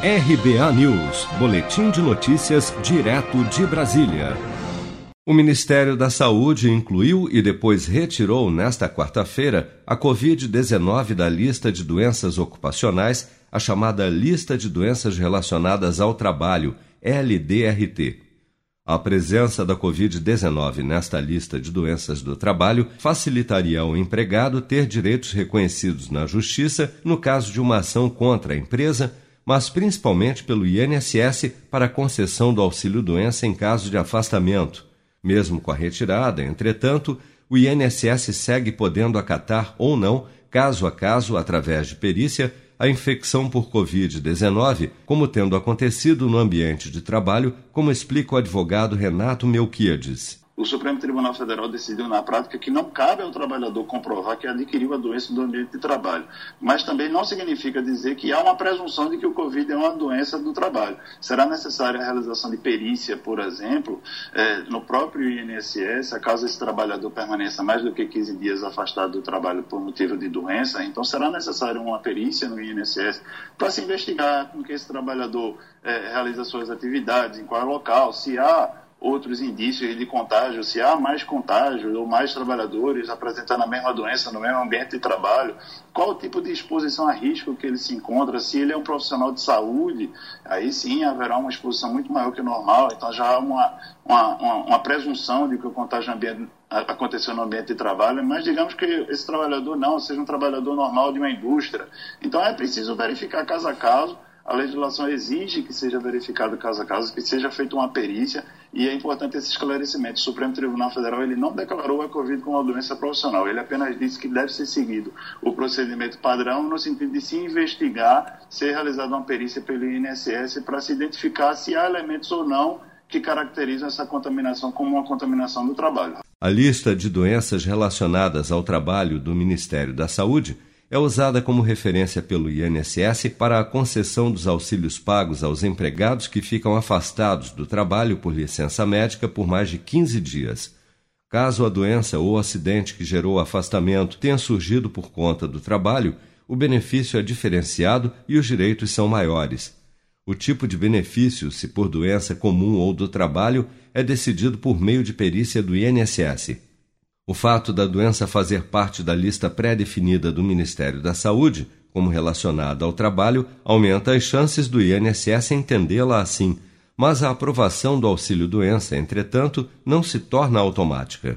RBA News, Boletim de Notícias, direto de Brasília. O Ministério da Saúde incluiu e depois retirou nesta quarta-feira a Covid-19 da lista de doenças ocupacionais, a chamada Lista de Doenças Relacionadas ao Trabalho, LDRT. A presença da Covid-19 nesta lista de doenças do trabalho facilitaria ao empregado ter direitos reconhecidos na Justiça no caso de uma ação contra a empresa, mas principalmente pelo INSS para concessão do auxílio-doença em caso de afastamento. Mesmo com a retirada, entretanto, o INSS segue podendo acatar ou não, caso a caso, através de perícia, a infecção por Covid-19, como tendo acontecido no ambiente de trabalho, como explica o advogado Renato Melquiades o Supremo Tribunal Federal decidiu na prática que não cabe ao trabalhador comprovar que adquiriu a doença do ambiente de trabalho. Mas também não significa dizer que há uma presunção de que o Covid é uma doença do trabalho. Será necessária a realização de perícia, por exemplo, é, no próprio INSS, caso esse trabalhador permaneça mais do que 15 dias afastado do trabalho por motivo de doença, então será necessária uma perícia no INSS para se investigar com que esse trabalhador é, realiza suas atividades, em qual local, se há outros indícios de contágio, se há mais contágio ou mais trabalhadores apresentando a mesma doença no mesmo ambiente de trabalho, qual o tipo de exposição a risco que ele se encontra, se ele é um profissional de saúde, aí sim haverá uma exposição muito maior que o normal, então já há uma, uma, uma, uma presunção de que o contágio ambiente, aconteceu no ambiente de trabalho, mas digamos que esse trabalhador não, seja um trabalhador normal de uma indústria. Então é preciso verificar caso a caso, a legislação exige que seja verificado caso a caso, que seja feita uma perícia e é importante esse esclarecimento. O Supremo Tribunal Federal ele não declarou a Covid como uma doença profissional, ele apenas disse que deve ser seguido o procedimento padrão no sentido de se investigar, ser realizada uma perícia pelo INSS para se identificar se há elementos ou não que caracterizam essa contaminação como uma contaminação do trabalho. A lista de doenças relacionadas ao trabalho do Ministério da Saúde é usada como referência pelo INSS para a concessão dos auxílios pagos aos empregados que ficam afastados do trabalho por licença médica por mais de 15 dias. Caso a doença ou acidente que gerou o afastamento tenha surgido por conta do trabalho, o benefício é diferenciado e os direitos são maiores. O tipo de benefício, se por doença comum ou do trabalho, é decidido por meio de perícia do INSS. O fato da doença fazer parte da lista pré-definida do Ministério da Saúde, como relacionada ao trabalho, aumenta as chances do INSS entendê-la assim, mas a aprovação do auxílio-doença, entretanto, não se torna automática.